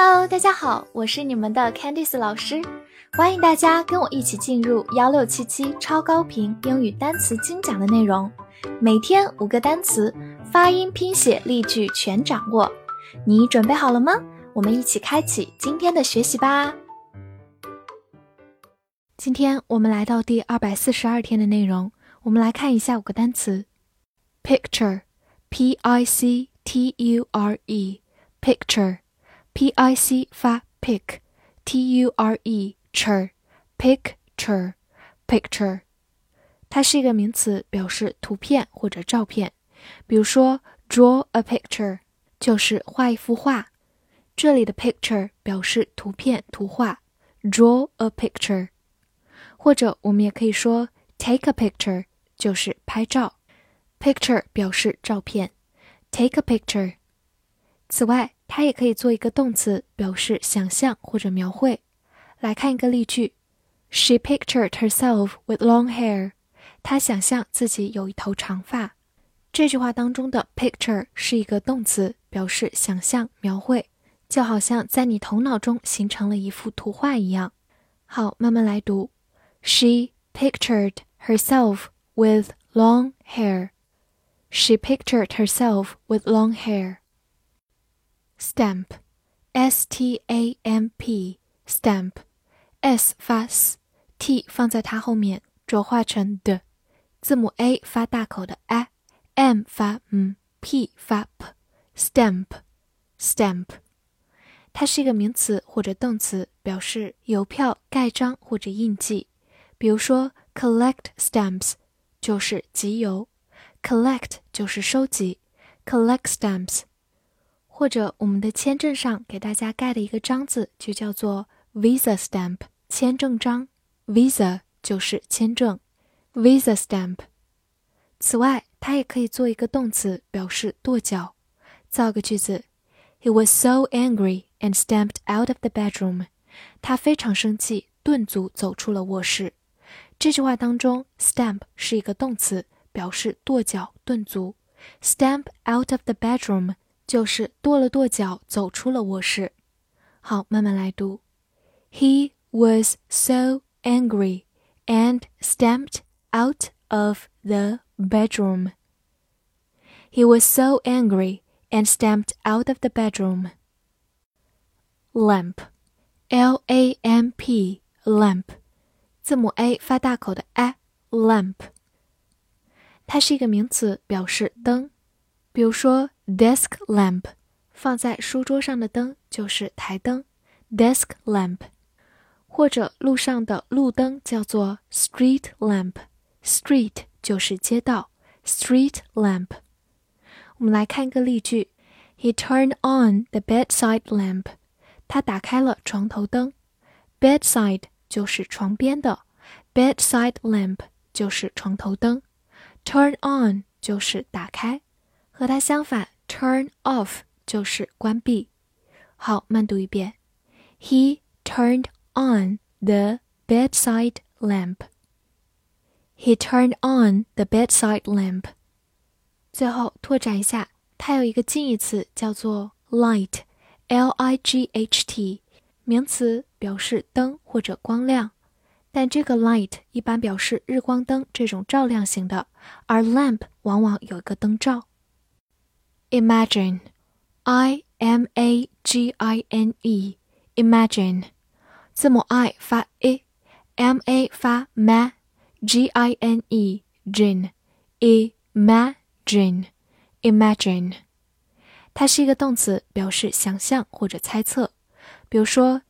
Hello，大家好，我是你们的 Candice 老师，欢迎大家跟我一起进入幺六七七超高频英语单词精讲的内容，每天五个单词，发音、拼写、例句全掌握，你准备好了吗？我们一起开启今天的学习吧。今天我们来到第二百四十二天的内容，我们来看一下五个单词：picture，p i c t u r e，picture。p i c 发 pic，t u r e cher，picture，picture，它是一个名词，表示图片或者照片。比如说，draw a picture 就是画一幅画。这里的 picture 表示图片、图画，draw a picture。或者我们也可以说 take a picture 就是拍照，picture 表示照片，take a picture。此外， 它也可以做一个动词，表示想象或者描绘。来看一个例句：She pictured herself with long hair。她想象自己有一头长发。这句话当中的 picture 是一个动词，表示想象、描绘，就好像在你头脑中形成了一幅图画一样。好，慢慢来读：She pictured herself with long hair. She pictured herself with long hair. stamp, s t a m p, stamp, s 发 s，t 放在它后面浊化成的，字母 a 发大口的 a，m 发嗯，p 发 p，stamp, stamp，它是一个名词或者动词，表示邮票盖章或者印记。比如说，collect stamps 就是集邮，collect 就是收集，collect stamps。 或者我们的签证上给大家盖的一个章子就叫做 visa stamp，签证章，visa 就是签证，visa stamp。此外，它也可以做一个动词，表示跺脚。造个句子：He was so angry and stamped out of the bedroom。他非常生气，顿足走出了卧室。这句话当中，stamp 是一个动词，表示跺脚、顿足。Stamp out of the bedroom。就是跺了跺脚，走出了卧室。好，慢慢来读。He was so angry and stamped out of the bedroom. He was so angry and stamped out of the bedroom. Lamp, L A M P, lamp，字母 A 发大口的 a，lamp。它是一个名词，表示灯。比如说 ，desk lamp，放在书桌上的灯就是台灯，desk lamp，或者路上的路灯叫做 street lamp，street 就是街道，street lamp。我们来看一个例句：He turned on the bedside lamp。他打开了床头灯，bedside 就是床边的，bedside lamp 就是床头灯，turn on 就是打开。和它相反，turn off 就是关闭。好，慢读一遍。He turned on the bedside lamp. He turned on the bedside lamp. 最后拓展一下，它有一个近义词叫做 light，l i g h t，名词表示灯或者光亮，但这个 light 一般表示日光灯这种照亮型的，而 lamp 往往有一个灯罩。Imagine, I M A G I N E, imagine，字母 I 发 i，M A 发 ma，G I N E, gin, imagine, imagine，它是一个动词，表示想象或者猜测。比如说，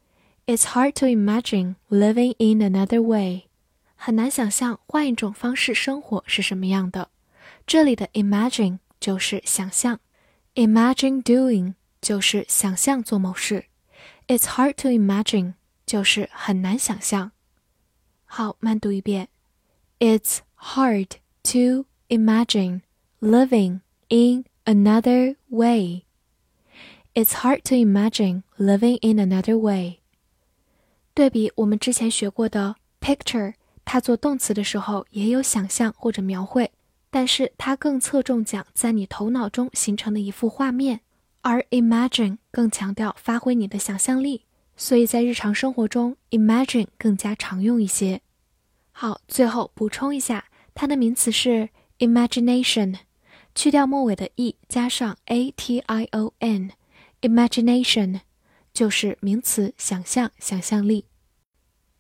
It's hard to imagine living in another way，很难想象换一种方式生活是什么样的。这里的 imagine 就是想象。 Imagine doing 就是想象做某事，It's hard to imagine 就是很难想象。好，慢读一遍，It's hard to imagine living in another way. It's hard to imagine living in another way. 对比我们之前学过的 picture，它做动词的时候也有想象或者描绘。 但是它更侧重讲在你头脑中形成的一幅画面，而 imagine 更强调发挥你的想象力，所以在日常生活中，imagine 更加常用一些。好，最后补充一下，它的名词是 imagination，去掉末尾的 e，加上 a t i o n，imagination 就是名词，想象、想象力。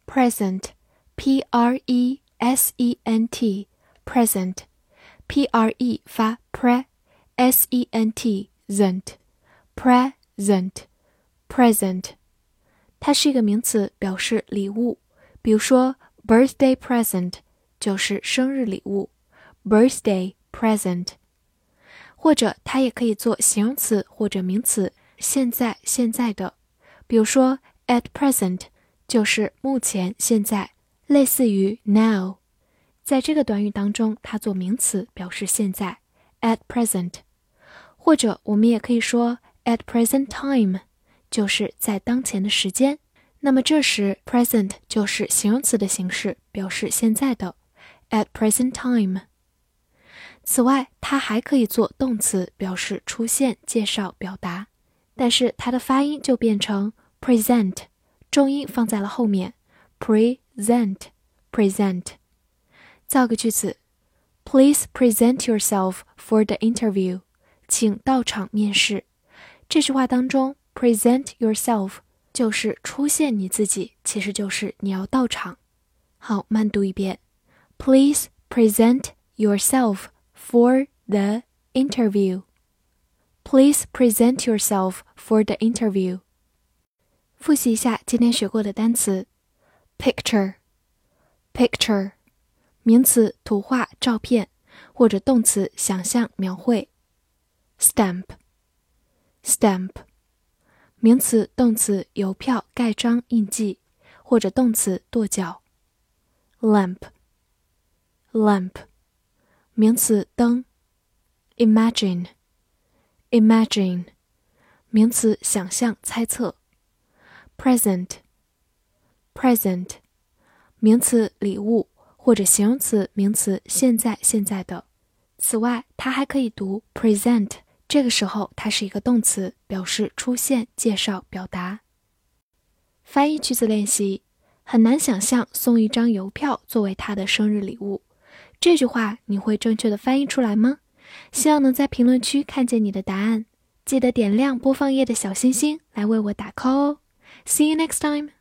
present，p r e s e n t，present pre 发 pre，s e n t present，present，present，它是一个名词，表示礼物，比如说。Birthday present 就是生日礼物，birthday present，或者它也可以做形容词或者名词，现在现在的，比如说 at present 就是目前现在，类似于 now，在这个短语当中，它做名词表示现在，at present，或者我们也可以说 at present time，就是在当前的时间。那么这时，present 就是形容词的形式，表示现在的，at present time。此外，它还可以做动词，表示出现、介绍、表达，但是它的发音就变成 present，重音放在了后面，present，present。造个句子：Please present yourself for the interview。请到场面试。这句话当中，present yourself。就是出现你自己，其实就是你要到场。好，慢读一遍。Please present yourself for the interview. Please present yourself for the interview. 复习一下今天学过的单词：picture, picture， 名词，图画、照片，或者动词，想象、描绘；stamp, stamp。名词、动词，邮票、盖章、印记，或者动词，跺脚。lamp，lamp，名词，灯。imagine，imagine，名词，想象、猜测。present，present，名词，礼物，或者形容词、名词，现在、现在的。此外，它还可以读 present。这个时候，它是一个动词，表示出现、介绍、表达。翻译句子练习：很难想象送一张邮票作为他的生日礼物。这句话你会正确的翻译出来吗？希望能在评论区看见你的答案。记得点亮播放页的小心心来为我打 call 哦。See you next time.